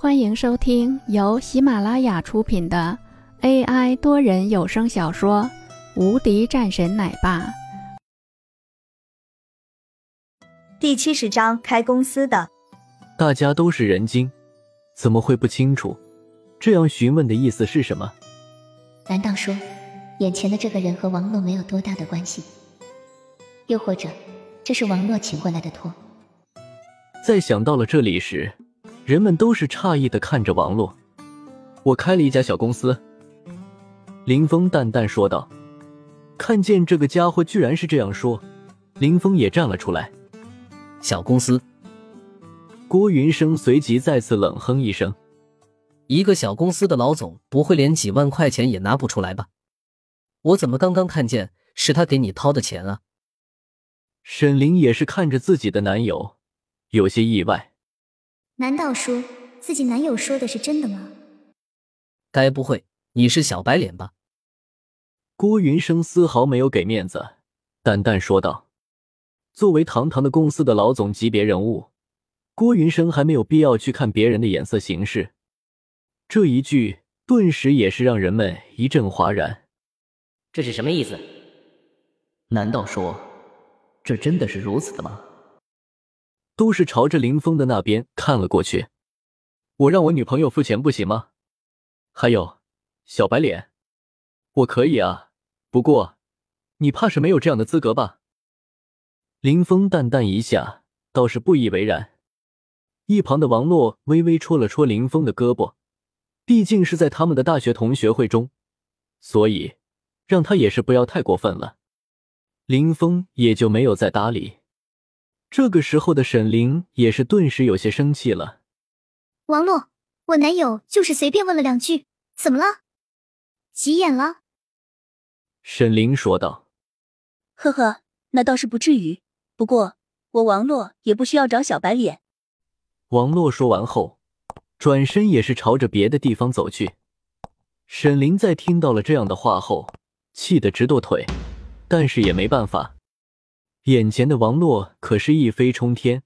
欢迎收听由喜马拉雅出品的 AI 多人有声小说《无敌战神奶爸》第七十章：开公司的。大家都是人精，怎么会不清楚？这样询问的意思是什么？难道说，眼前的这个人和王洛没有多大的关系？又或者，这是王洛请过来的托？在想到了这里时。人们都是诧异的看着王洛。我开了一家小公司。林峰淡淡说道。看见这个家伙居然是这样说，林峰也站了出来。小公司。郭云生随即再次冷哼一声。一个小公司的老总不会连几万块钱也拿不出来吧？我怎么刚刚看见是他给你掏的钱啊？沈凌也是看着自己的男友，有些意外。难道说自己男友说的是真的吗？该不会你是小白脸吧？郭云生丝毫没有给面子，淡淡说道：“作为堂堂的公司的老总级别人物，郭云生还没有必要去看别人的眼色行事。”这一句顿时也是让人们一阵哗然。这是什么意思？难道说这真的是如此的吗？都是朝着林峰的那边看了过去。我让我女朋友付钱不行吗？还有，小白脸，我可以啊。不过，你怕是没有这样的资格吧？林峰淡淡一下，倒是不以为然。一旁的王洛微微戳了戳林峰的胳膊，毕竟是在他们的大学同学会中，所以让他也是不要太过分了。林峰也就没有再搭理。这个时候的沈凌也是顿时有些生气了。王洛，我男友就是随便问了两句，怎么了？急眼了？沈凌说道。呵呵，那倒是不至于。不过我王洛也不需要找小白脸。王洛说完后，转身也是朝着别的地方走去。沈凌在听到了这样的话后，气得直跺腿，但是也没办法。眼前的王洛可是一飞冲天，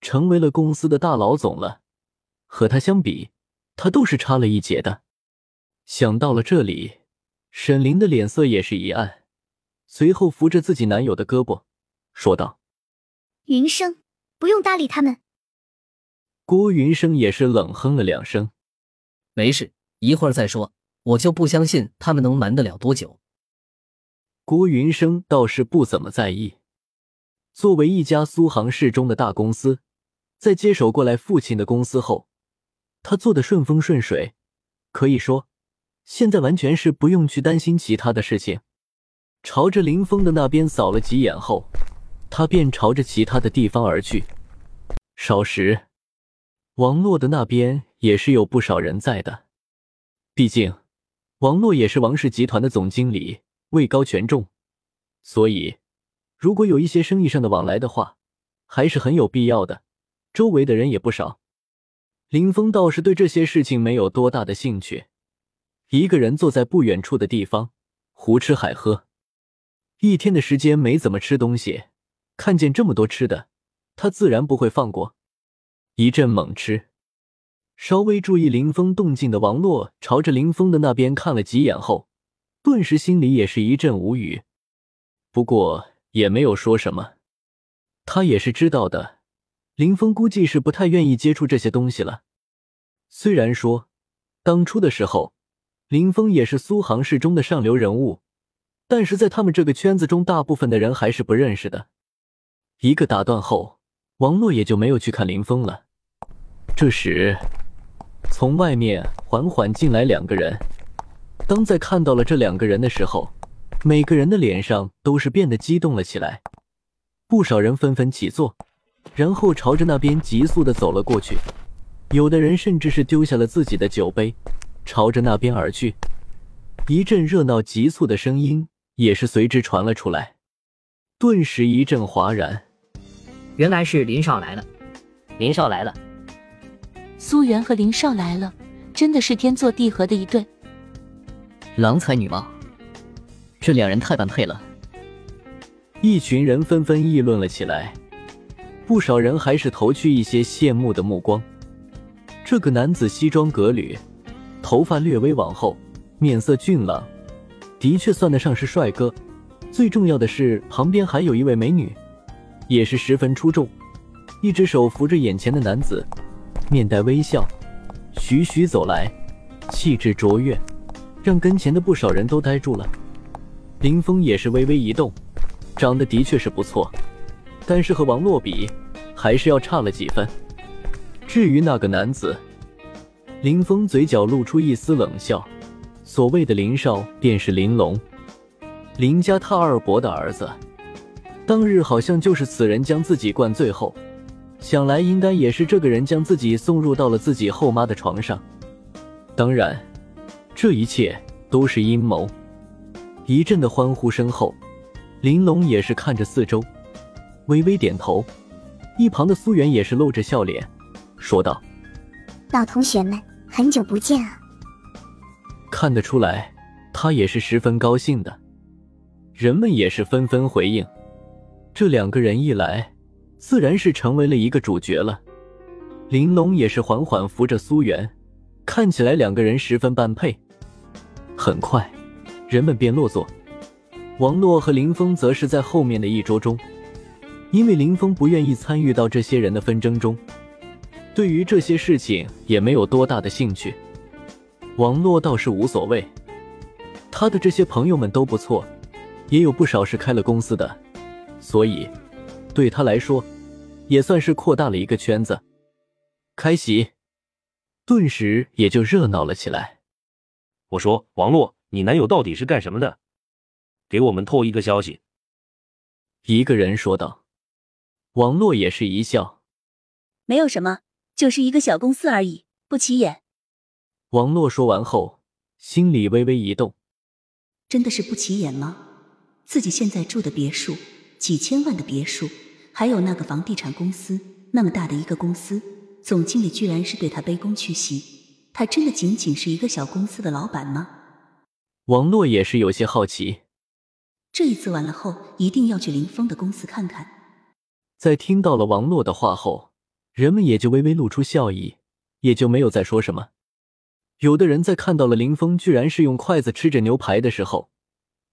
成为了公司的大老总了。和他相比，他都是差了一截的。想到了这里，沈凌的脸色也是一暗，随后扶着自己男友的胳膊，说道：“云生，不用搭理他们。”郭云生也是冷哼了两声：“没事，一会儿再说。我就不相信他们能瞒得了多久。”郭云生倒是不怎么在意。作为一家苏杭市中的大公司，在接手过来父亲的公司后，他做的顺风顺水，可以说现在完全是不用去担心其他的事情。朝着林峰的那边扫了几眼后，他便朝着其他的地方而去。少时，王洛的那边也是有不少人在的，毕竟王洛也是王氏集团的总经理，位高权重，所以。如果有一些生意上的往来的话，还是很有必要的。周围的人也不少。林峰倒是对这些事情没有多大的兴趣，一个人坐在不远处的地方，胡吃海喝。一天的时间没怎么吃东西，看见这么多吃的，他自然不会放过，一阵猛吃。稍微注意林峰动静的王洛，朝着林峰的那边看了几眼后，顿时心里也是一阵无语。不过。也没有说什么，他也是知道的。林峰估计是不太愿意接触这些东西了。虽然说当初的时候，林峰也是苏杭市中的上流人物，但是在他们这个圈子中，大部分的人还是不认识的。一个打断后，王洛也就没有去看林峰了。这时，从外面缓缓进来两个人。当在看到了这两个人的时候。每个人的脸上都是变得激动了起来，不少人纷纷起坐，然后朝着那边急速的走了过去。有的人甚至是丢下了自己的酒杯，朝着那边而去。一阵热闹、急促的声音也是随之传了出来，顿时一阵哗然。原来是林少来了，林少来了。苏元和林少来了，真的是天作地合的一对，郎才女貌。这两人太般配了，一群人纷纷议论了起来，不少人还是投去一些羡慕的目光。这个男子西装革履，头发略微往后，面色俊朗，的确算得上是帅哥。最重要的是，旁边还有一位美女，也是十分出众，一只手扶着眼前的男子，面带微笑，徐徐走来，气质卓越，让跟前的不少人都呆住了。林峰也是微微一动，长得的确是不错，但是和王洛比，还是要差了几分。至于那个男子，林峰嘴角露出一丝冷笑。所谓的林少，便是林龙，林家他二伯的儿子。当日好像就是此人将自己灌醉后，想来应该也是这个人将自己送入到了自己后妈的床上。当然，这一切都是阴谋。一阵的欢呼声后，玲珑也是看着四周，微微点头。一旁的苏媛也是露着笑脸。说道：“老同学们，很久不见啊！”看得出来，他也是十分高兴的。人们也是纷纷回应。这两个人一来，自然是成为了一个主角了。玲珑也是缓缓扶着苏媛，看起来两个人十分般配。很快，人们便落座。王洛和林峰则是在后面的一桌中，因为林峰不愿意参与到这些人的纷争中。对于这些事情也没有多大的兴趣，王洛倒是无所谓。他的这些朋友们都不错，也有不少是开了公司的，所以对他来说也算是扩大了一个圈子。开席，顿时也就热闹了起来。我说：“王洛，你男友到底是干什么的？给我们透一个消息。”一个人说道。王洛也是一笑：“没有什么。”就是一个小公司而已，不起眼。王洛说完后，心里微微一动。真的是不起眼吗？自己现在住的别墅，几千万的别墅，还有那个房地产公司，那么大的一个公司，总经理居然是对他卑躬屈膝。他真的仅仅是一个小公司的老板吗？王洛也是有些好奇。这一次完了后，一定要去林峰的公司看看。在听到了王洛的话后。人们也就微微露出笑意，也就没有再说什么。有的人在看到了林峰居然是用筷子吃着牛排的时候，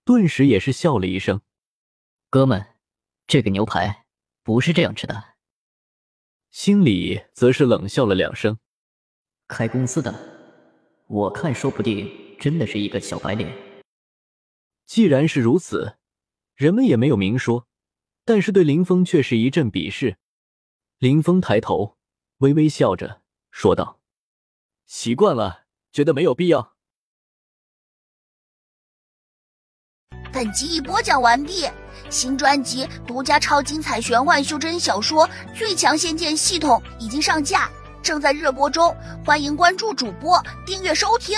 顿时也是笑了一声。哥们，这个牛排不是这样吃的。心里则是冷笑了两声。开公司的，我看说不定真的是一个小白脸。既然是如此，人们也没有明说，但是对林峰却是一阵鄙视。林峰抬头，微微笑着说道：“习惯了，觉得没有必要。”本集已播讲完毕，新专辑独家超精彩玄幻修真小说《最强仙剑系统》已经上架，正在热播中，欢迎关注主播，订阅收听。